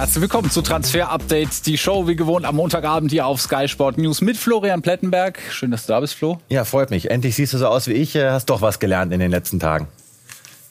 Herzlich willkommen zu Transfer Update, die Show wie gewohnt am Montagabend hier auf Sky Sport News mit Florian Plettenberg. Schön, dass du da bist, Flo. Ja, freut mich. Endlich siehst du so aus wie ich. Äh, hast doch was gelernt in den letzten Tagen.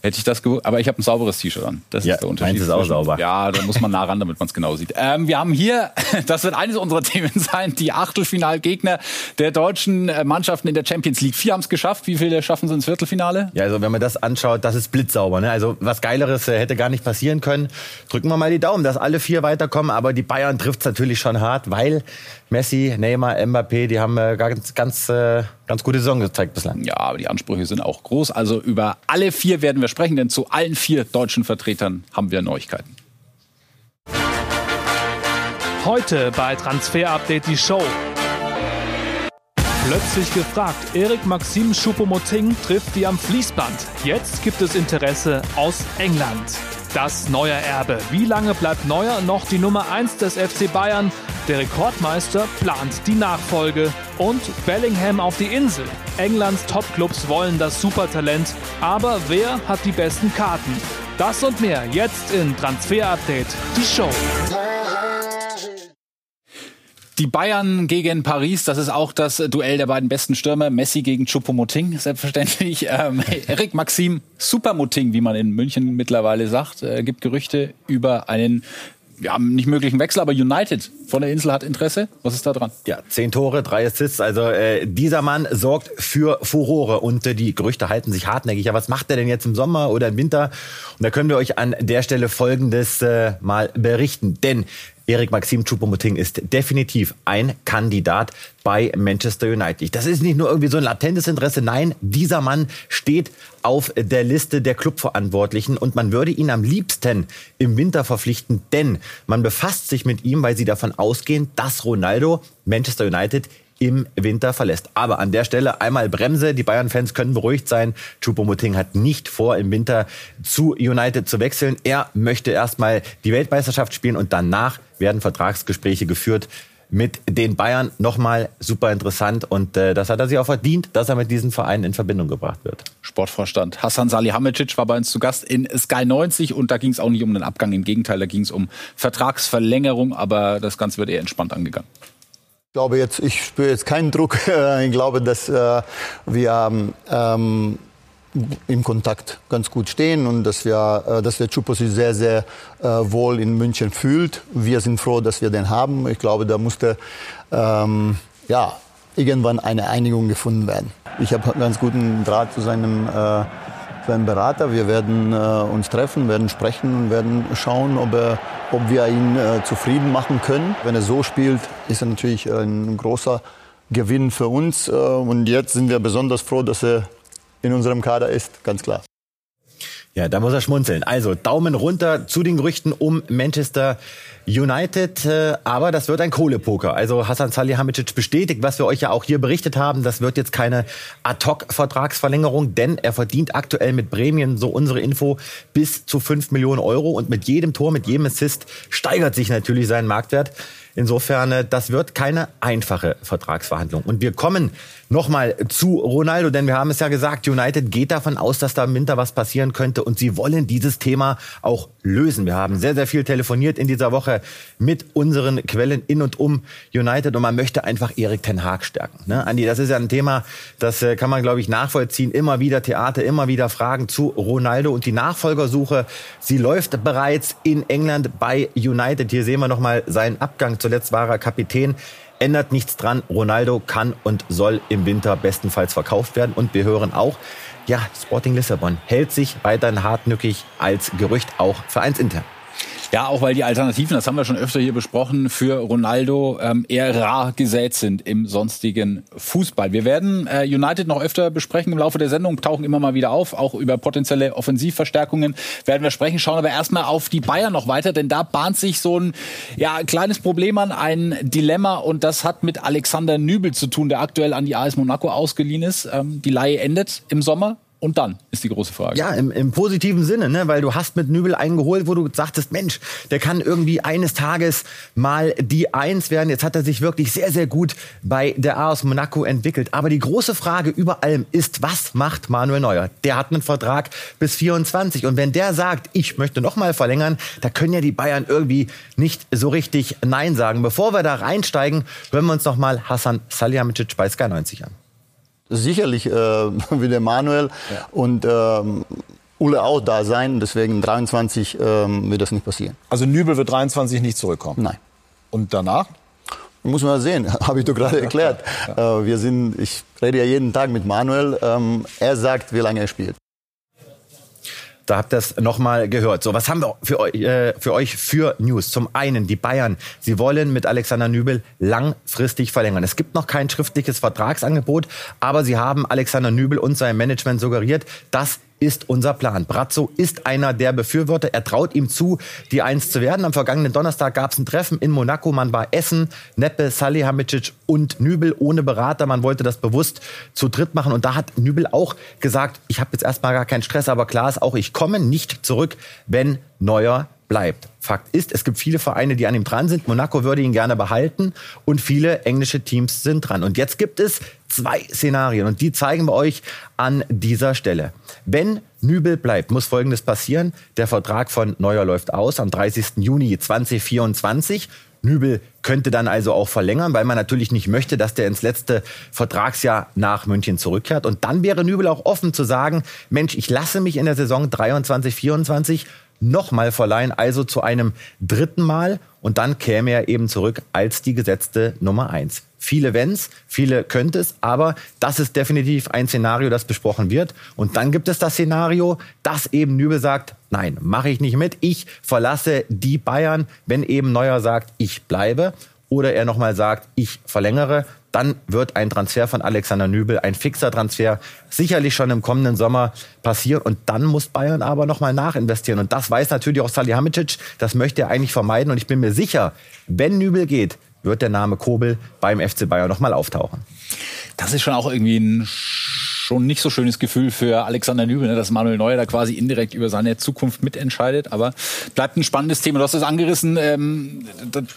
Hätte ich das gewusst, aber ich habe ein sauberes T-Shirt an. Das ja, ist der Unterschied. Meins ist auch sauber. Ja, da muss man nah ran, damit man es genau sieht. Ähm, wir haben hier, das wird eines unserer Themen sein, die Achtelfinalgegner der deutschen äh, Mannschaften in der Champions League. Vier haben es geschafft. Wie viele schaffen sie ins Viertelfinale? Ja, also wenn man das anschaut, das ist blitzsauber. Ne? Also was Geileres äh, hätte gar nicht passieren können. Drücken wir mal die Daumen, dass alle vier weiterkommen. Aber die Bayern trifft es natürlich schon hart, weil Messi, Neymar, Mbappé, die haben äh, ganz, ganz, äh, ganz gute Saison gezeigt bislang. Ja, aber die Ansprüche sind auch groß. Also über alle vier werden wir sprechen, denn zu allen vier deutschen Vertretern haben wir Neuigkeiten. Heute bei Transfer Update die Show. Plötzlich gefragt, Erik Maxim Choupo-Moting trifft wie am Fließband. Jetzt gibt es Interesse aus England. Das neue Erbe. Wie lange bleibt Neuer noch die Nummer 1 des FC Bayern? Der Rekordmeister plant die Nachfolge. Und Bellingham auf die Insel. Englands Topclubs wollen das Supertalent. Aber wer hat die besten Karten? Das und mehr jetzt in Transfer Update, die Show. Die Bayern gegen Paris, das ist auch das Duell der beiden besten Stürmer. Messi gegen Choupo-Moting, selbstverständlich. Ähm, Eric Maxim Supermoting, wie man in München mittlerweile sagt, äh, gibt Gerüchte über einen haben nicht möglichen Wechsel, aber United von der Insel hat Interesse. Was ist da dran? Ja, zehn Tore, drei Assists. Also äh, dieser Mann sorgt für Furore und äh, die Gerüchte halten sich hartnäckig. Ja, was macht er denn jetzt im Sommer oder im Winter? Und da können wir euch an der Stelle Folgendes äh, mal berichten. Denn Erik Maxim Choupo-Moting ist definitiv ein Kandidat bei Manchester United. Das ist nicht nur irgendwie so ein latentes Interesse. Nein, dieser Mann steht auf der Liste der Clubverantwortlichen und man würde ihn am liebsten im Winter verpflichten, denn man befasst sich mit ihm, weil sie davon ausgehen, dass Ronaldo Manchester United im Winter verlässt. Aber an der Stelle einmal Bremse. Die Bayern-Fans können beruhigt sein. Choupo-Moting hat nicht vor, im Winter zu United zu wechseln. Er möchte erstmal die Weltmeisterschaft spielen und danach werden Vertragsgespräche geführt mit den Bayern. Nochmal super interessant und äh, das hat er sich auch verdient, dass er mit diesem Verein in Verbindung gebracht wird. Sportvorstand Hassan Salihamidzic war bei uns zu Gast in Sky 90 und da ging es auch nicht um den Abgang, im Gegenteil, da ging es um Vertragsverlängerung, aber das Ganze wird eher entspannt angegangen. Ich glaube jetzt, ich spüre jetzt keinen Druck. Ich glaube, dass äh, wir ähm, im Kontakt ganz gut stehen und dass wir, äh, dass der Chupo sich sehr, sehr äh, wohl in München fühlt. Wir sind froh, dass wir den haben. Ich glaube, da musste ähm, ja irgendwann eine Einigung gefunden werden. Ich habe einen ganz guten Draht zu seinem seinem Berater. Wir werden äh, uns treffen, werden sprechen und werden schauen, ob, er, ob wir ihn äh, zufrieden machen können. Wenn er so spielt, ist er natürlich ein großer Gewinn für uns. Äh, und jetzt sind wir besonders froh, dass er in unserem Kader ist, ganz klar. Ja, da muss er schmunzeln. Also Daumen runter zu den Gerüchten um Manchester United, äh, aber das wird ein Kohlepoker. Also Hassan Salihamidzic bestätigt, was wir euch ja auch hier berichtet haben, das wird jetzt keine Ad-Hoc-Vertragsverlängerung, denn er verdient aktuell mit Prämien, so unsere Info, bis zu 5 Millionen Euro und mit jedem Tor, mit jedem Assist steigert sich natürlich sein Marktwert. Insofern, äh, das wird keine einfache Vertragsverhandlung. Und wir kommen nochmal zu Ronaldo, denn wir haben es ja gesagt, United geht davon aus, dass da im Winter was passieren könnte und sie wollen dieses Thema auch lösen. Wir haben sehr, sehr viel telefoniert in dieser Woche mit unseren Quellen in und um United und man möchte einfach Erik Ten Haag stärken. Ne? Andi, das ist ja ein Thema, das äh, kann man, glaube ich, nachvollziehen. Immer wieder Theater, immer wieder Fragen zu Ronaldo und die Nachfolgersuche, sie läuft bereits in England bei United. Hier sehen wir nochmal seinen Abgang zu zuletzt war er Kapitän. Ändert nichts dran. Ronaldo kann und soll im Winter bestenfalls verkauft werden. Und wir hören auch, ja, Sporting Lissabon hält sich weiterhin hartnäckig als Gerücht auch vereinsintern. Ja, auch weil die Alternativen, das haben wir schon öfter hier besprochen, für Ronaldo ähm, eher rar gesät sind im sonstigen Fußball. Wir werden äh, United noch öfter besprechen im Laufe der Sendung, tauchen immer mal wieder auf, auch über potenzielle Offensivverstärkungen werden wir sprechen, schauen aber erstmal auf die Bayern noch weiter, denn da bahnt sich so ein ja, kleines Problem an, ein Dilemma und das hat mit Alexander Nübel zu tun, der aktuell an die AS Monaco ausgeliehen ist. Ähm, die Leihe endet im Sommer Und dann ist die große Frage. Ja, im, im positiven Sinne, ne? weil du hast mit Nübel einen geholt, wo du sagtest, Mensch, der kann irgendwie eines Tages mal die Eins werden. Jetzt hat er sich wirklich sehr, sehr gut bei der A aus Monaco entwickelt. Aber die große Frage über allem ist, was macht Manuel Neuer? Der hat einen Vertrag bis 24. Und wenn der sagt, ich möchte noch mal verlängern, da können ja die Bayern irgendwie nicht so richtig Nein sagen. Bevor wir da reinsteigen, hören wir uns noch mal Hassan Salihamidzic bei Sky 90 an sicherlich äh, wie der Manuel ja. und ähm, Ulle auch da sein. Deswegen 23 ähm, wird das nicht passieren. Also Nübel wird 23 nicht zurückkommen? Nein. Und danach? Muss man sehen, habe ich doch gerade erklärt. Ja. Äh, wir sind, ich rede ja jeden Tag mit Manuel. Ähm, er sagt, wie lange er spielt. Da habt ihr es nochmal gehört. So, was haben wir für euch, äh, für euch für News? Zum einen, die Bayern, sie wollen mit Alexander Nübel langfristig verlängern. Es gibt noch kein schriftliches Vertragsangebot, aber sie haben Alexander Nübel und sein Management suggeriert, dass ist unser Plan. Brazzo ist einer der Befürworter. Er traut ihm zu, die Eins zu werden. Am vergangenen Donnerstag gab es ein Treffen in Monaco. Man war Essen, Neppe, Salihamidzic und Nübel ohne Berater. Man wollte das bewusst zu dritt machen. Und da hat Nübel auch gesagt, ich habe jetzt erstmal gar keinen Stress, aber klar ist auch, ich komme nicht zurück, wenn Neuer bleibt. Fakt ist, es gibt viele Vereine, die an ihm dran sind. Monaco würde ihn gerne behalten und viele englische Teams sind dran. Und jetzt gibt es zwei Szenarien und die zeigen wir euch an dieser Stelle. Wenn Nübel bleibt, muss Folgendes passieren. Der Vertrag von Neuer läuft aus am 30. Juni 2024. Nübel könnte dann also auch verlängern, weil man natürlich nicht möchte, dass der ins letzte Vertragsjahr nach München zurückkehrt. Und dann wäre Nübel auch offen zu sagen, Mensch, ich lasse mich in der Saison 23, 24 nochmal verleihen, also zu einem dritten Mal. Und dann käme er eben zurück als die gesetzte Nummer eins. Viele Wenns, viele könnte es, aber das ist definitiv ein Szenario, das besprochen wird. Und dann gibt es das Szenario, dass eben Nübel sagt, nein, mache ich nicht mit, ich verlasse die Bayern, wenn eben Neuer sagt, ich bleibe. Oder er nochmal sagt, ich verlängere, dann wird ein Transfer von Alexander Nübel, ein fixer Transfer, sicherlich schon im kommenden Sommer passieren. Und dann muss Bayern aber nochmal nachinvestieren. Und das weiß natürlich auch Salihamidzic. Das möchte er eigentlich vermeiden. Und ich bin mir sicher, wenn Nübel geht, wird der Name Kobel beim FC Bayern nochmal auftauchen. Das ist schon auch irgendwie ein schon nicht so schönes Gefühl für Alexander Nübel, ne, dass Manuel Neuer da quasi indirekt über seine Zukunft mitentscheidet. Aber bleibt ein spannendes Thema. Du hast es angerissen. Ähm,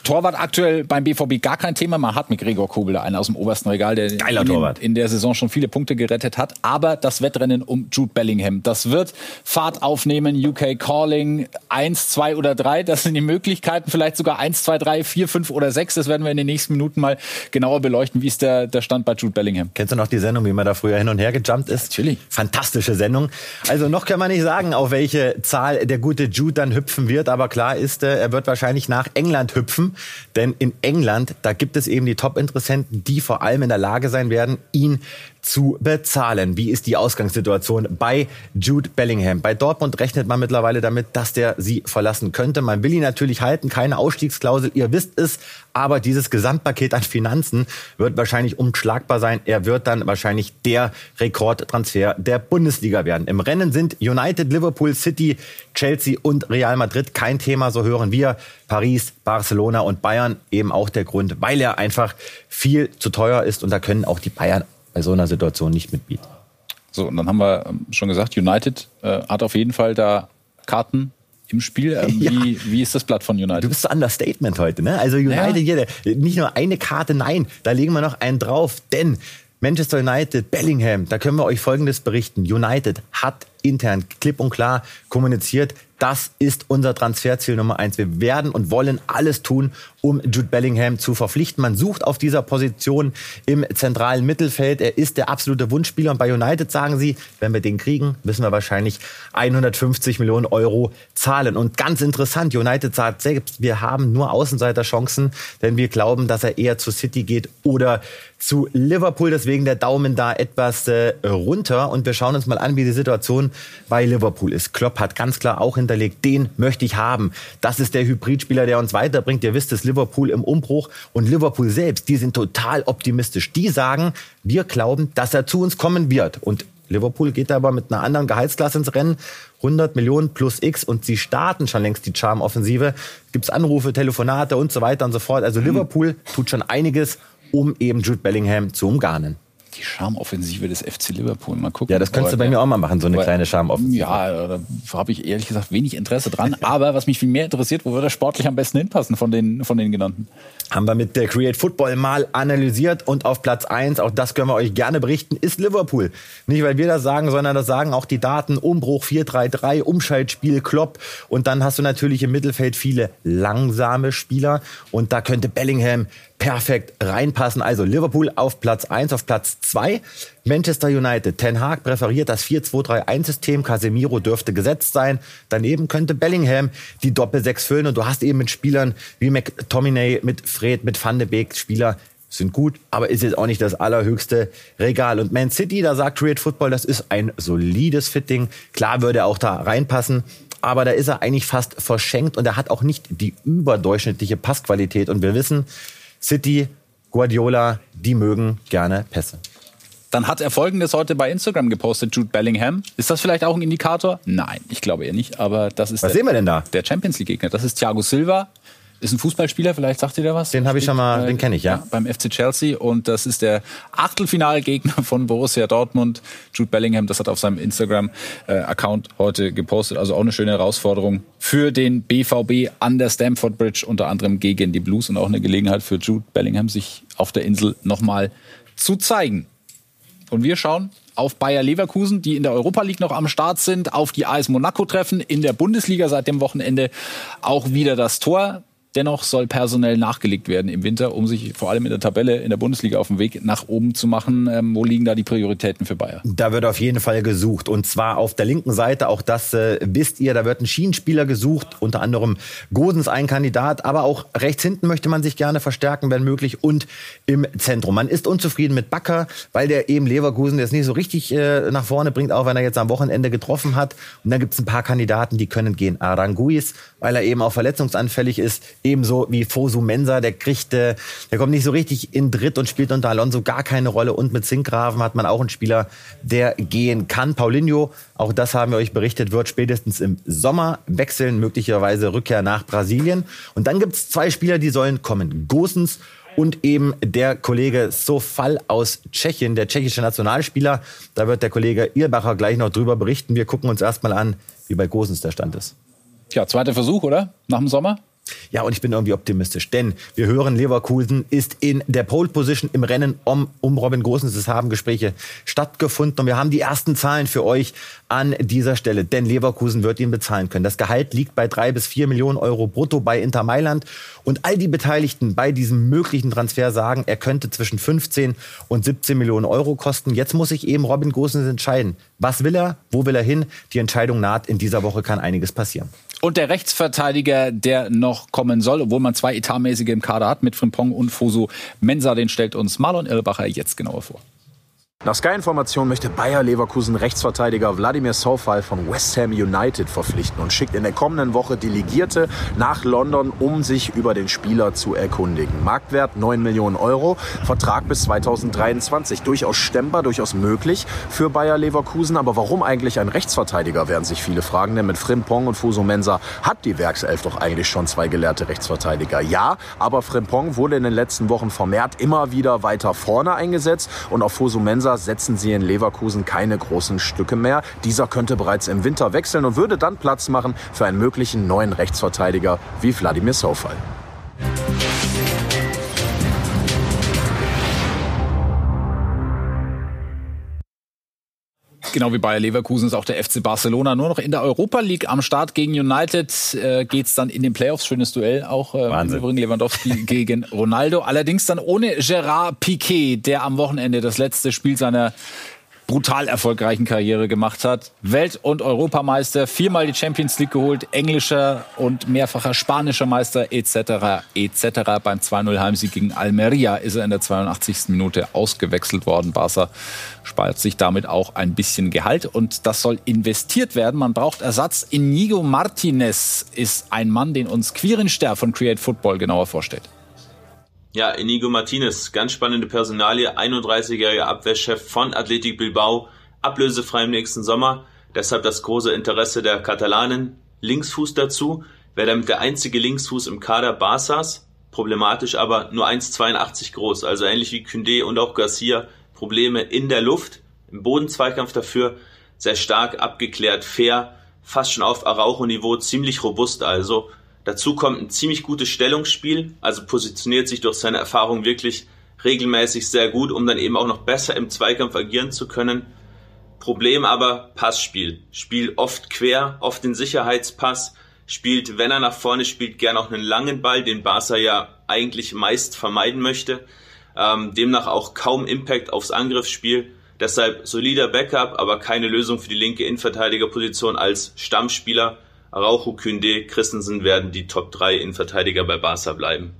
Torwart aktuell beim BVB gar kein Thema. Man hat mit Gregor Kobel da einen aus dem obersten Regal, der Geiler in, in der Saison schon viele Punkte gerettet hat. Aber das Wettrennen um Jude Bellingham, das wird Fahrt aufnehmen. UK Calling eins, zwei oder drei. Das sind die Möglichkeiten. Vielleicht sogar eins, zwei, drei, vier, fünf oder sechs. Das werden wir in den nächsten Minuten mal genauer beleuchten. Wie ist der, der Stand bei Jude Bellingham? Kennst du noch die Sendung, wie man da früher hin und her gejumpt ist. Natürlich. Fantastische Sendung. Also noch kann man nicht sagen, auf welche Zahl der gute Jude dann hüpfen wird, aber klar ist, äh, er wird wahrscheinlich nach England hüpfen, denn in England, da gibt es eben die Top-Interessenten, die vor allem in der Lage sein werden, ihn zu bezahlen. Wie ist die Ausgangssituation bei Jude Bellingham? Bei Dortmund rechnet man mittlerweile damit, dass der sie verlassen könnte. Man will ihn natürlich halten, keine Ausstiegsklausel, ihr wisst es, aber dieses Gesamtpaket an Finanzen wird wahrscheinlich unschlagbar sein. Er wird dann wahrscheinlich der Rekordtransfer der Bundesliga werden. Im Rennen sind United, Liverpool, City, Chelsea und Real Madrid kein Thema, so hören wir. Paris, Barcelona und Bayern eben auch der Grund, weil er einfach viel zu teuer ist und da können auch die Bayern bei so einer Situation nicht mitbieten. So, und dann haben wir ähm, schon gesagt, United äh, hat auf jeden Fall da Karten im Spiel. Ähm, ja. wie, wie ist das Blatt von United? Du bist so Understatement heute, ne? Also United, ja. jeder, nicht nur eine Karte, nein, da legen wir noch einen drauf, denn Manchester United, Bellingham, da können wir euch Folgendes berichten. United hat intern klipp und klar kommuniziert, das ist unser Transferziel Nummer eins. Wir werden und wollen alles tun, um Jude Bellingham zu verpflichten. Man sucht auf dieser Position im zentralen Mittelfeld. Er ist der absolute Wunschspieler. Und bei United sagen sie, wenn wir den kriegen, müssen wir wahrscheinlich 150 Millionen Euro zahlen. Und ganz interessant, United sagt selbst, wir haben nur Außenseiterchancen, denn wir glauben, dass er eher zu City geht oder zu Liverpool. Deswegen der Daumen da etwas äh, runter. Und wir schauen uns mal an, wie die Situation bei Liverpool ist. Klopp hat ganz klar auch hinter hinterlegt, den möchte ich haben. Das ist der Hybridspieler, der uns weiterbringt. Ihr wisst es, Liverpool im Umbruch und Liverpool selbst, die sind total optimistisch. Die sagen, wir glauben, dass er zu uns kommen wird. Und Liverpool geht aber mit einer anderen Gehaltsklasse ins Rennen. 100 Millionen plus X und sie starten schon längst die Charm-Offensive. Gibt es Anrufe, Telefonate und so weiter und so fort. Also mhm. Liverpool tut schon einiges, um eben Jude Bellingham zu umgarnen. Die Charmoffensive des FC Liverpool. Mal gucken. Ja, das könntest du bei mir auch mal machen, so eine aber, kleine Charmoffensive. Ja, da habe ich ehrlich gesagt wenig Interesse dran. Aber was mich viel mehr interessiert, wo würde er sportlich am besten hinpassen von den, von den genannten? Haben wir mit der Create Football mal analysiert und auf Platz eins, auch das können wir euch gerne berichten, ist Liverpool. Nicht, weil wir das sagen, sondern das sagen auch die Daten. Umbruch 4-3-3, Umschaltspiel, Klopp. Und dann hast du natürlich im Mittelfeld viele langsame Spieler. Und da könnte Bellingham perfekt reinpassen. Also Liverpool auf Platz 1, auf Platz 2. Manchester United. Ten Hag präferiert das 4-2-3-1-System. Casemiro dürfte gesetzt sein. Daneben könnte Bellingham die Doppel-6 füllen. Und du hast eben mit Spielern wie McTominay, mit Fred, mit Van de Beek Spieler, sind gut, aber ist jetzt auch nicht das allerhöchste Regal. Und Man City, da sagt Create Football, das ist ein solides Fitting. Klar würde er auch da reinpassen, aber da ist er eigentlich fast verschenkt und er hat auch nicht die überdurchschnittliche Passqualität. Und wir wissen, City, Guardiola, die mögen gerne Pässe. Dann hat er Folgendes heute bei Instagram gepostet, Jude Bellingham. Ist das vielleicht auch ein Indikator? Nein, ich glaube eher nicht. Aber das ist Was der, sehen wir denn da? der Champions League Gegner. Das ist Thiago Silva. Ist ein Fußballspieler, vielleicht sagt ihr da was? Den habe ich schon mal, den kenne ich, ja. Beim FC Chelsea und das ist der Achtelfinalgegner von Borussia Dortmund, Jude Bellingham. Das hat auf seinem Instagram-Account heute gepostet. Also auch eine schöne Herausforderung für den BVB an der Stamford Bridge, unter anderem gegen die Blues und auch eine Gelegenheit für Jude Bellingham, sich auf der Insel nochmal zu zeigen. Und wir schauen auf Bayer Leverkusen, die in der Europa League noch am Start sind, auf die AS Monaco treffen, in der Bundesliga seit dem Wochenende auch wieder das Tor. Dennoch soll personell nachgelegt werden im Winter, um sich vor allem in der Tabelle in der Bundesliga auf den Weg nach oben zu machen. Ähm, wo liegen da die Prioritäten für Bayer? Da wird auf jeden Fall gesucht. Und zwar auf der linken Seite, auch das äh, wisst ihr, da wird ein Schienenspieler gesucht, unter anderem Godens ein Kandidat, aber auch rechts hinten möchte man sich gerne verstärken, wenn möglich, und im Zentrum. Man ist unzufrieden mit Bakker, weil der eben Leverkusen jetzt nicht so richtig äh, nach vorne bringt, auch wenn er jetzt am Wochenende getroffen hat. Und dann gibt es ein paar Kandidaten, die können gehen. Aranguis, weil er eben auch verletzungsanfällig ist, ebenso wie Fosu Mensa, der kriegt, äh, der kommt nicht so richtig in Dritt und spielt unter Alonso gar keine Rolle. Und mit Zinkgraven hat man auch einen Spieler, der gehen kann. Paulinho, auch das haben wir euch berichtet, wird spätestens im Sommer wechseln, möglicherweise Rückkehr nach Brasilien. Und dann gibt's zwei Spieler, die sollen kommen. Gosens und eben der Kollege Sofal aus Tschechien, der tschechische Nationalspieler. Da wird der Kollege Irbacher gleich noch drüber berichten. Wir gucken uns erstmal an, wie bei Gosens der Stand ist. Tja, zweiter Versuch, oder? Nach dem Sommer? Ja, und ich bin irgendwie optimistisch, denn wir hören, Leverkusen ist in der Pole Position im Rennen um, um Robin Gosens. Es haben Gespräche stattgefunden und wir haben die ersten Zahlen für euch an dieser Stelle, denn Leverkusen wird ihn bezahlen können. Das Gehalt liegt bei drei bis vier Millionen Euro brutto bei Inter Mailand und all die Beteiligten bei diesem möglichen Transfer sagen, er könnte zwischen 15 und 17 Millionen Euro kosten. Jetzt muss sich eben Robin Gosens entscheiden. Was will er? Wo will er hin? Die Entscheidung naht. In dieser Woche kann einiges passieren. Und der Rechtsverteidiger, der noch kommen soll, obwohl man zwei etatmäßige im Kader hat, mit Frimpong und Fosu Mensa, den stellt uns Marlon Irlbacher jetzt genauer vor. Nach Sky-Information möchte Bayer Leverkusen Rechtsverteidiger Wladimir Sofal von West Ham United verpflichten und schickt in der kommenden Woche Delegierte nach London, um sich über den Spieler zu erkundigen. Marktwert 9 Millionen Euro, Vertrag bis 2023. Durchaus stemmbar, durchaus möglich für Bayer Leverkusen. Aber warum eigentlich ein Rechtsverteidiger, werden sich viele fragen. Denn mit Frimpong und Fuso Mensa hat die Werkself doch eigentlich schon zwei gelehrte Rechtsverteidiger. Ja, aber Frimpong wurde in den letzten Wochen vermehrt immer wieder weiter vorne eingesetzt und auf Fuso Mensa setzen sie in Leverkusen keine großen Stücke mehr. Dieser könnte bereits im Winter wechseln und würde dann Platz machen für einen möglichen neuen Rechtsverteidiger wie Wladimir Sofal. Genau wie Bayer Leverkusen ist auch der FC Barcelona nur noch in der Europa League am Start gegen United. Äh, geht's dann in den Playoffs. Schönes Duell auch. Äh, Wahnsinn. Im Übrigen Lewandowski gegen Ronaldo. Allerdings dann ohne Gerard Piquet, der am Wochenende das letzte Spiel seiner brutal erfolgreichen Karriere gemacht hat. Welt- und Europameister, viermal die Champions League geholt, englischer und mehrfacher spanischer Meister etc. etc. Beim 2-0 Heimsieg gegen Almeria ist er in der 82. Minute ausgewechselt worden. Barca spart sich damit auch ein bisschen Gehalt und das soll investiert werden. Man braucht Ersatz. Inigo Martinez ist ein Mann, den uns Quirin von Create Football genauer vorstellt. Ja, Inigo Martinez, ganz spannende Personalie, 31-jähriger Abwehrchef von Athletic Bilbao, ablösefrei im nächsten Sommer. Deshalb das große Interesse der Katalanen. Linksfuß dazu, wäre damit der einzige Linksfuß im Kader Barças. Problematisch aber nur 1,82 groß, also ähnlich wie Kündé und auch Garcia Probleme in der Luft, im Bodenzweikampf dafür sehr stark abgeklärt, fair, fast schon auf Araujo-Niveau, ziemlich robust also. Dazu kommt ein ziemlich gutes Stellungsspiel, also positioniert sich durch seine Erfahrung wirklich regelmäßig sehr gut, um dann eben auch noch besser im Zweikampf agieren zu können. Problem aber Passspiel. Spielt oft quer, oft den Sicherheitspass, spielt, wenn er nach vorne spielt, gern auch einen langen Ball, den Barca ja eigentlich meist vermeiden möchte. Ähm, demnach auch kaum Impact aufs Angriffsspiel. Deshalb solider Backup, aber keine Lösung für die linke Innenverteidigerposition als Stammspieler. Araujo, Künde, Christensen werden die Top 3 Innenverteidiger bei Barca bleiben.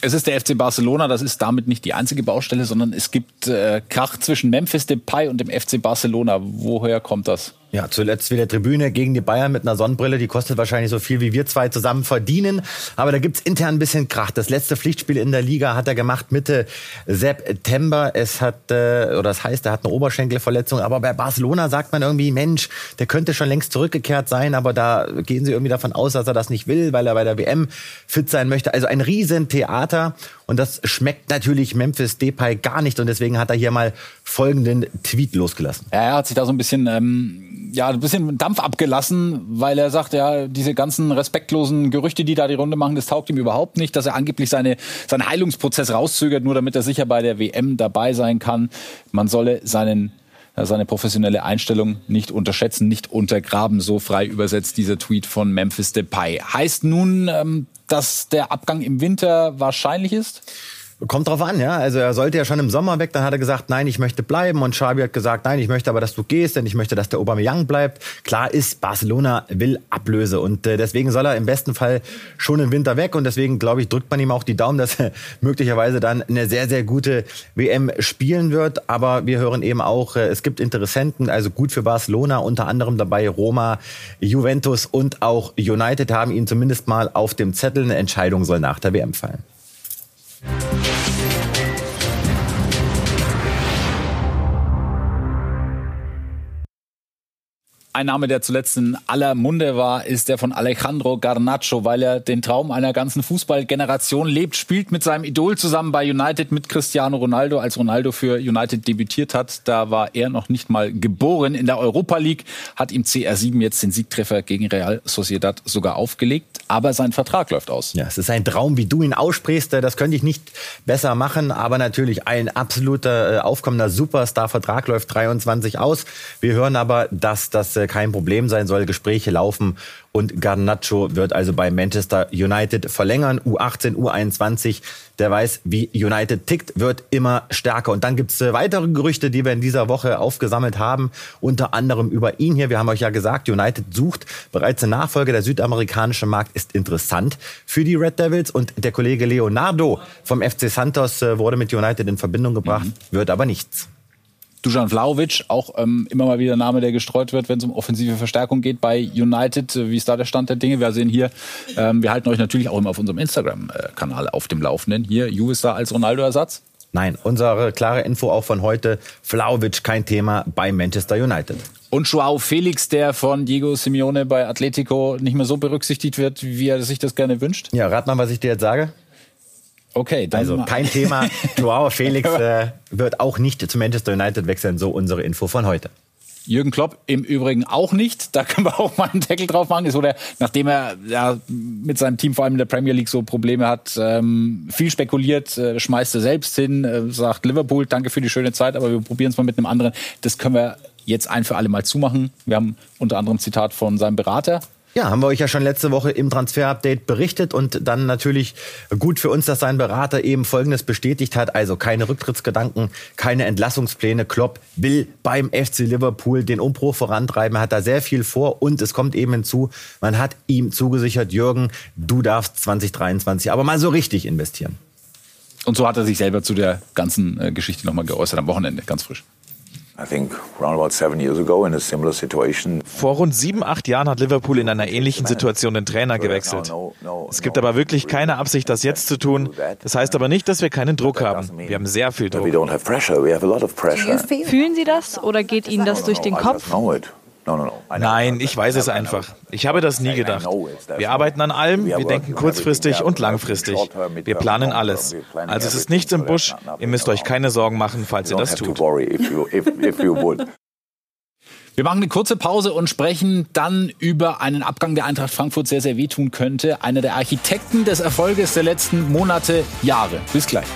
Es ist der FC Barcelona, das ist damit nicht die einzige Baustelle, sondern es gibt äh, Krach zwischen Memphis Depay und dem FC Barcelona. Woher kommt das? Ja, zuletzt wieder Tribüne gegen die Bayern mit einer Sonnenbrille. Die kostet wahrscheinlich so viel, wie wir zwei zusammen verdienen. Aber da gibt's intern ein bisschen Krach. Das letzte Pflichtspiel in der Liga hat er gemacht Mitte September. Es hat, äh, oder das heißt, er hat eine Oberschenkelverletzung. Aber bei Barcelona sagt man irgendwie, Mensch, der könnte schon längst zurückgekehrt sein. Aber da gehen sie irgendwie davon aus, dass er das nicht will, weil er bei der WM fit sein möchte. Also ein Riesentheater. Und das schmeckt natürlich Memphis Depay gar nicht. Und deswegen hat er hier mal folgenden Tweet losgelassen. Ja, er hat sich da so ein bisschen, ähm, ja, ein bisschen Dampf abgelassen, weil er sagt, ja, diese ganzen respektlosen Gerüchte, die da die Runde machen, das taugt ihm überhaupt nicht, dass er angeblich seine, seinen Heilungsprozess rauszögert, nur damit er sicher bei der WM dabei sein kann. Man solle seinen seine professionelle Einstellung nicht unterschätzen, nicht untergraben, so frei übersetzt dieser Tweet von Memphis Depay. Heißt nun, ähm, dass der Abgang im Winter wahrscheinlich ist? Kommt drauf an, ja. Also er sollte ja schon im Sommer weg. Dann hat er gesagt, nein, ich möchte bleiben. Und Xabi hat gesagt, nein, ich möchte aber, dass du gehst, denn ich möchte, dass der Aubameyang bleibt. Klar ist, Barcelona will Ablöse und äh, deswegen soll er im besten Fall schon im Winter weg. Und deswegen glaube ich, drückt man ihm auch die Daumen, dass er möglicherweise dann eine sehr sehr gute WM spielen wird. Aber wir hören eben auch, äh, es gibt Interessenten, also gut für Barcelona, unter anderem dabei Roma, Juventus und auch United haben ihn zumindest mal auf dem Zettel. Eine Entscheidung soll nach der WM fallen. Musik Ein Name, der zuletzt in aller Munde war, ist der von Alejandro Garnacho, weil er den Traum einer ganzen Fußballgeneration lebt, spielt mit seinem Idol zusammen bei United mit Cristiano Ronaldo. Als Ronaldo für United debütiert hat, da war er noch nicht mal geboren. In der Europa League hat ihm CR7 jetzt den Siegtreffer gegen Real Sociedad sogar aufgelegt, aber sein Vertrag läuft aus. Ja, es ist ein Traum, wie du ihn aussprichst. Das könnte ich nicht besser machen, aber natürlich ein absoluter äh, aufkommender Superstar. Vertrag läuft 23 aus. Wir hören aber, dass das kein Problem sein soll. Gespräche laufen und Garnacho wird also bei Manchester United verlängern. U18, U21, der weiß, wie United tickt, wird immer stärker. Und dann gibt's äh, weitere Gerüchte, die wir in dieser Woche aufgesammelt haben, unter anderem über ihn hier. Wir haben euch ja gesagt, United sucht bereits eine Nachfolge. Der südamerikanische Markt ist interessant für die Red Devils. Und der Kollege Leonardo vom FC Santos äh, wurde mit United in Verbindung gebracht, mhm. wird aber nichts. Dujan Vlaovic, auch ähm, immer mal wieder Name, der gestreut wird, wenn es um offensive Verstärkung geht bei United. Wie ist da der Stand der Dinge? Wir sehen hier, ähm, wir halten euch natürlich auch immer auf unserem Instagram-Kanal auf dem Laufenden. Hier, ist da als Ronaldo-Ersatz. Nein, unsere klare Info auch von heute, Vlaovic kein Thema bei Manchester United. Und Joao Felix, der von Diego Simeone bei Atletico nicht mehr so berücksichtigt wird, wie er sich das gerne wünscht? Ja, rat mal, was ich dir jetzt sage. Okay, dann also kein Thema. Joao Felix äh, wird auch nicht zu Manchester United wechseln, so unsere Info von heute. Jürgen Klopp im Übrigen auch nicht. Da können wir auch mal einen Deckel drauf machen. Ist oder nachdem er ja, mit seinem Team vor allem in der Premier League so Probleme hat, ähm, viel spekuliert, äh, schmeißt er selbst hin, äh, sagt Liverpool, danke für die schöne Zeit, aber wir probieren es mal mit einem anderen. Das können wir jetzt ein für alle Mal zumachen. Wir haben unter anderem ein Zitat von seinem Berater ja, haben wir euch ja schon letzte Woche im Transfer-Update berichtet und dann natürlich gut für uns, dass sein Berater eben Folgendes bestätigt hat. Also keine Rücktrittsgedanken, keine Entlassungspläne. Klopp will beim FC Liverpool den Umbruch vorantreiben, hat da sehr viel vor und es kommt eben hinzu, man hat ihm zugesichert, Jürgen, du darfst 2023 aber mal so richtig investieren. Und so hat er sich selber zu der ganzen äh, Geschichte nochmal geäußert am Wochenende, ganz frisch. Vor rund sieben, acht Jahren hat Liverpool in einer ähnlichen Situation den Trainer gewechselt. Es gibt aber wirklich keine Absicht, das jetzt zu tun. Das heißt aber nicht, dass wir keinen Druck haben. Wir haben sehr viel Druck. Fühlen Sie das oder geht Ihnen das durch den Kopf? Nein, ich weiß es einfach. Ich habe das nie gedacht. Wir arbeiten an allem, wir denken kurzfristig und langfristig. Wir planen alles. Also es ist nichts im Busch. Ihr müsst euch keine Sorgen machen, falls ihr das tut. Wir machen eine kurze Pause und sprechen dann über einen Abgang, der Eintracht Frankfurt sehr, sehr wehtun könnte. Einer der Architekten des Erfolges der letzten Monate, Jahre. Bis gleich.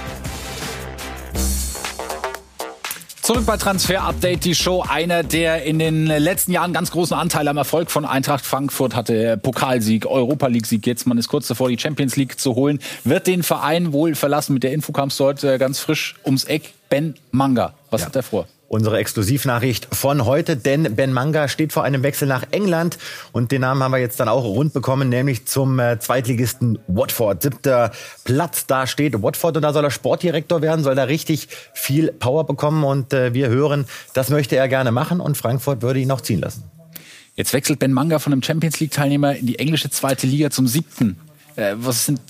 Zurück bei Transfer Update, die Show. Einer, der in den letzten Jahren ganz großen Anteil am Erfolg von Eintracht Frankfurt hatte. Pokalsieg, Europa League-Sieg. Jetzt man ist kurz davor, die Champions League zu holen. Wird den Verein wohl verlassen. Mit der Info heute ganz frisch ums Eck. Ben Manga. Was ja. hat er vor? Unsere Exklusivnachricht von heute, denn Ben Manga steht vor einem Wechsel nach England und den Namen haben wir jetzt dann auch rund bekommen, nämlich zum äh, Zweitligisten Watford. Siebter Platz, da steht Watford und da soll er Sportdirektor werden, soll da richtig viel Power bekommen und äh, wir hören, das möchte er gerne machen und Frankfurt würde ihn noch ziehen lassen. Jetzt wechselt Ben Manga von einem Champions League Teilnehmer in die englische zweite Liga zum siebten. Äh, was sind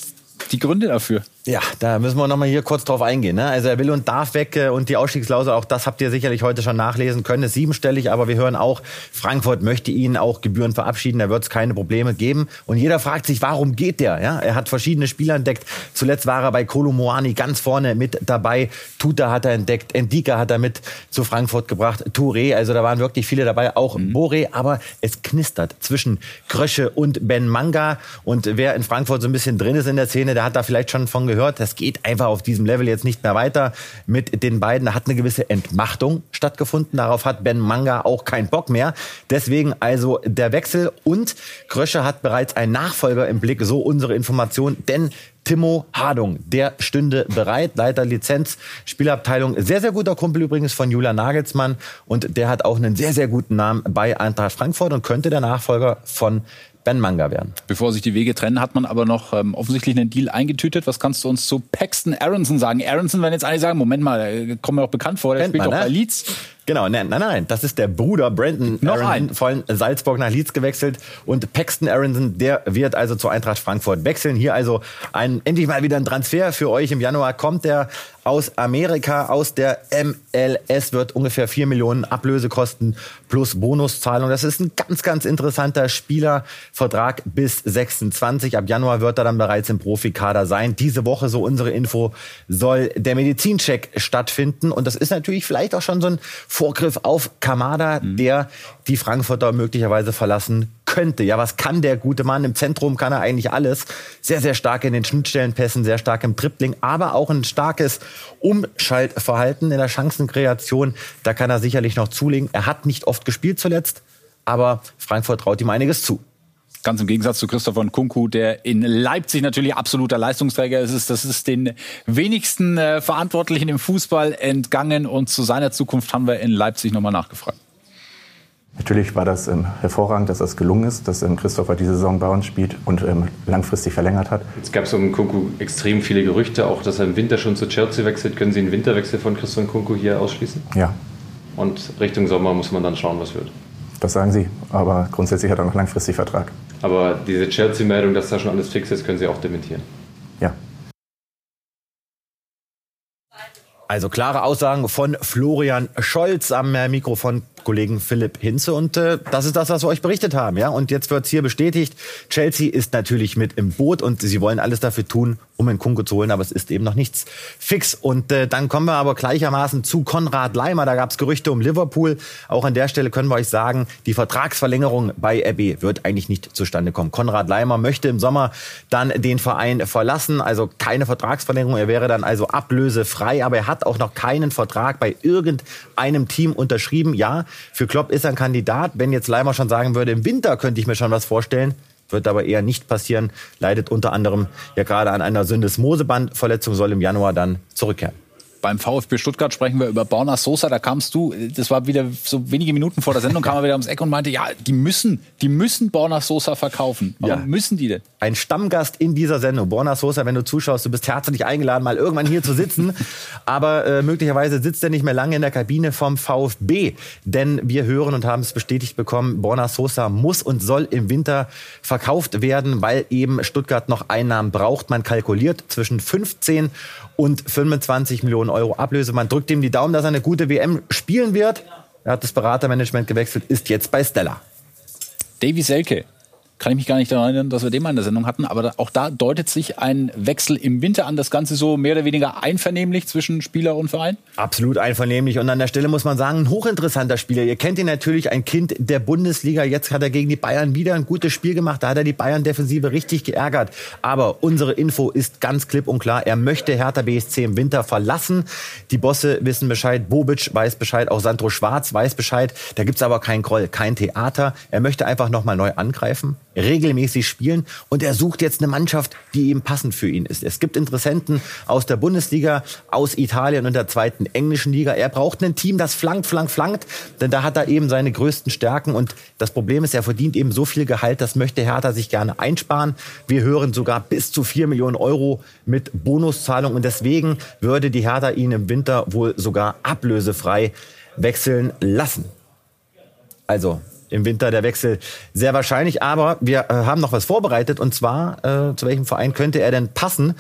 die Gründe dafür? Ja, da müssen wir nochmal hier kurz drauf eingehen. Ne? Also er will und darf weg äh, und die Ausstiegsklausel, auch das habt ihr sicherlich heute schon nachlesen können, ist siebenstellig, aber wir hören auch, Frankfurt möchte ihn auch Gebühren verabschieden, da wird es keine Probleme geben. Und jeder fragt sich, warum geht der? Ja? Er hat verschiedene Spieler entdeckt. Zuletzt war er bei Kolomoani ganz vorne mit dabei. Tuta hat er entdeckt, Endika hat er mit zu Frankfurt gebracht, Touré, also da waren wirklich viele dabei, auch mhm. Boré, aber es knistert zwischen Krösche und Ben Manga. Und wer in Frankfurt so ein bisschen drin ist in der Szene, der hat da vielleicht schon von gehört. Das geht einfach auf diesem Level jetzt nicht mehr weiter mit den beiden. Da hat eine gewisse Entmachtung stattgefunden. Darauf hat Ben Manga auch keinen Bock mehr. Deswegen also der Wechsel. Und Krösche hat bereits einen Nachfolger im Blick, so unsere Information. Denn Timo Hardung, der stünde bereit, Leiter Lizenz, Spielabteilung, sehr, sehr guter Kumpel übrigens von Julian Nagelsmann und der hat auch einen sehr, sehr guten Namen bei Eintracht Frankfurt und könnte der Nachfolger von Ben Manga werden. Bevor sich die Wege trennen, hat man aber noch ähm, offensichtlich einen Deal eingetütet. Was kannst du uns zu Paxton Aronson sagen? Aronson, wenn jetzt alle sagen, Moment mal, der kommt mir auch bekannt vor, der Kennt spielt man, doch ne? bei Leeds. Genau, nein, nein, nein, das ist der Bruder Brandon Noch Aronson, ein. von Salzburg nach Leeds gewechselt und Paxton Aronson, der wird also zur Eintracht Frankfurt wechseln. Hier also ein endlich mal wieder ein Transfer für euch. Im Januar kommt der aus Amerika, aus der MLS, wird ungefähr 4 Millionen Ablöse kosten plus Bonuszahlung. Das ist ein ganz, ganz interessanter Spielervertrag bis 26. Ab Januar wird er dann bereits im Profikader sein. Diese Woche, so unsere Info, soll der Medizincheck stattfinden und das ist natürlich vielleicht auch schon so ein Vorgriff auf Kamada, mhm. der die Frankfurter möglicherweise verlassen könnte. Ja, was kann der gute Mann? Im Zentrum kann er eigentlich alles. Sehr, sehr stark in den Schnittstellenpässen, sehr stark im Tripling, aber auch ein starkes Umschaltverhalten in der Chancenkreation. Da kann er sicherlich noch zulegen. Er hat nicht oft gespielt zuletzt, aber Frankfurt traut ihm einiges zu. Ganz im Gegensatz zu Christopher Nkunku, der in Leipzig natürlich absoluter Leistungsträger ist. Das ist den wenigsten äh, Verantwortlichen im Fußball entgangen und zu seiner Zukunft haben wir in Leipzig nochmal nachgefragt. Natürlich war das ähm, hervorragend, dass das gelungen ist, dass ähm, Christopher diese Saison bei uns spielt und ähm, langfristig verlängert hat. Es gab so um Kunku extrem viele Gerüchte, auch dass er im Winter schon zu Chelsea wechselt. Können Sie einen Winterwechsel von Christian Kunku hier ausschließen? Ja. Und Richtung Sommer muss man dann schauen, was wird. Das sagen Sie, aber grundsätzlich hat er noch langfristig Vertrag. Aber diese Chelsea-Meldung, dass da schon alles fix ist, können Sie auch dementieren. Also klare Aussagen von Florian Scholz am äh, Mikrofon Kollegen Philipp Hinze. Und äh, das ist das, was wir euch berichtet haben. Ja? Und jetzt wird's hier bestätigt. Chelsea ist natürlich mit im Boot und sie wollen alles dafür tun, um einen Kunko zu holen, aber es ist eben noch nichts fix. Und äh, dann kommen wir aber gleichermaßen zu Konrad Leimer. Da gab's Gerüchte um Liverpool. Auch an der Stelle können wir euch sagen, die Vertragsverlängerung bei RB wird eigentlich nicht zustande kommen. Konrad Leimer möchte im Sommer dann den Verein verlassen. Also keine Vertragsverlängerung. Er wäre dann also ablösefrei, aber er hat auch noch keinen Vertrag bei irgendeinem Team unterschrieben. Ja, für Klopp ist er ein Kandidat. Wenn jetzt Leimer schon sagen würde, im Winter könnte ich mir schon was vorstellen, wird aber eher nicht passieren. Leidet unter anderem ja gerade an einer Syndesmosebandverletzung, soll im Januar dann zurückkehren beim VfB Stuttgart sprechen wir über Borna Sosa. Da kamst du, das war wieder so wenige Minuten vor der Sendung, kam er wieder ums Eck und meinte, ja, die müssen, die müssen Borna Sosa verkaufen. Warum ja. müssen die denn? Ein Stammgast in dieser Sendung, Borna Sosa, wenn du zuschaust, du bist herzlich eingeladen, mal irgendwann hier zu sitzen. Aber äh, möglicherweise sitzt er nicht mehr lange in der Kabine vom VfB. Denn wir hören und haben es bestätigt bekommen, Borna Sosa muss und soll im Winter verkauft werden, weil eben Stuttgart noch Einnahmen braucht. Man kalkuliert zwischen 15 und 25 Millionen Euro Ablöse. Man drückt ihm die Daumen, dass er eine gute WM spielen wird. Er hat das Beratermanagement gewechselt, ist jetzt bei Stella. Davy Selke kann ich mich gar nicht daran erinnern, dass wir den mal in der Sendung hatten. Aber auch da deutet sich ein Wechsel im Winter an. Das Ganze so mehr oder weniger einvernehmlich zwischen Spieler und Verein? Absolut einvernehmlich. Und an der Stelle muss man sagen, ein hochinteressanter Spieler. Ihr kennt ihn natürlich, ein Kind der Bundesliga. Jetzt hat er gegen die Bayern wieder ein gutes Spiel gemacht. Da hat er die Bayern-Defensive richtig geärgert. Aber unsere Info ist ganz klipp und klar. Er möchte Hertha BSC im Winter verlassen. Die Bosse wissen Bescheid. Bobic weiß Bescheid. Auch Sandro Schwarz weiß Bescheid. Da gibt's aber kein Groll, kein Theater. Er möchte einfach nochmal neu angreifen regelmäßig spielen und er sucht jetzt eine Mannschaft, die eben passend für ihn ist. Es gibt Interessenten aus der Bundesliga, aus Italien und der zweiten englischen Liga. Er braucht ein Team, das flankt, flankt, flankt, denn da hat er eben seine größten Stärken und das Problem ist, er verdient eben so viel Gehalt, das möchte Hertha sich gerne einsparen. Wir hören sogar bis zu vier Millionen Euro mit Bonuszahlung und deswegen würde die Hertha ihn im Winter wohl sogar ablösefrei wechseln lassen. Also im Winter der Wechsel sehr wahrscheinlich. Aber wir äh, haben noch was vorbereitet und zwar, äh, zu welchem Verein könnte er denn passen?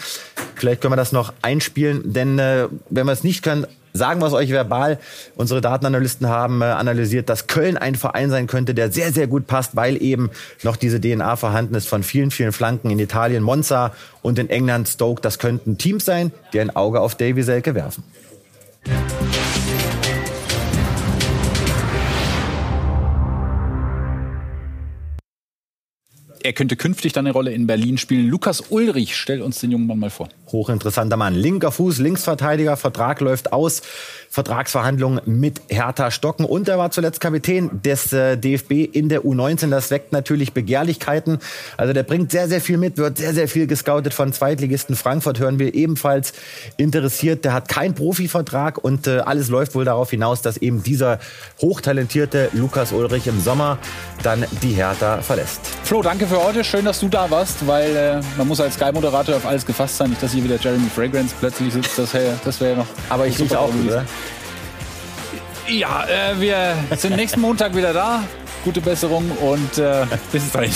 Vielleicht können wir das noch einspielen, denn äh, wenn wir es nicht können, sagen wir es euch verbal. Unsere Datenanalysten haben äh, analysiert, dass Köln ein Verein sein könnte, der sehr, sehr gut passt, weil eben noch diese DNA vorhanden ist von vielen, vielen Flanken in Italien, Monza und in England Stoke. Das könnten Teams sein, die ein Auge auf Davy Selke werfen. Er könnte künftig dann eine Rolle in Berlin spielen. Lukas Ulrich, stell uns den jungen Mann mal vor. Hochinteressanter Mann. Linker Fuß, Linksverteidiger, Vertrag läuft aus. Vertragsverhandlungen mit Hertha Stocken und er war zuletzt Kapitän des äh, DFB in der U19. Das weckt natürlich Begehrlichkeiten. Also der bringt sehr, sehr viel mit, wird sehr, sehr viel gescoutet von Zweitligisten Frankfurt, hören wir ebenfalls interessiert. Der hat keinen Profivertrag und äh, alles läuft wohl darauf hinaus, dass eben dieser hochtalentierte Lukas Ulrich im Sommer dann die Hertha verlässt. Flo, danke für heute. Schön, dass du da warst, weil äh, man muss als Sky-Moderator auf alles gefasst sein. Nicht, dass hier wieder Jeremy Fragrance plötzlich sitzt. Das wäre das wär ja noch. Aber ich rieche auch, oder? Ja, äh, wir sind nächsten Montag wieder da. Gute Besserung und äh, bis dahin.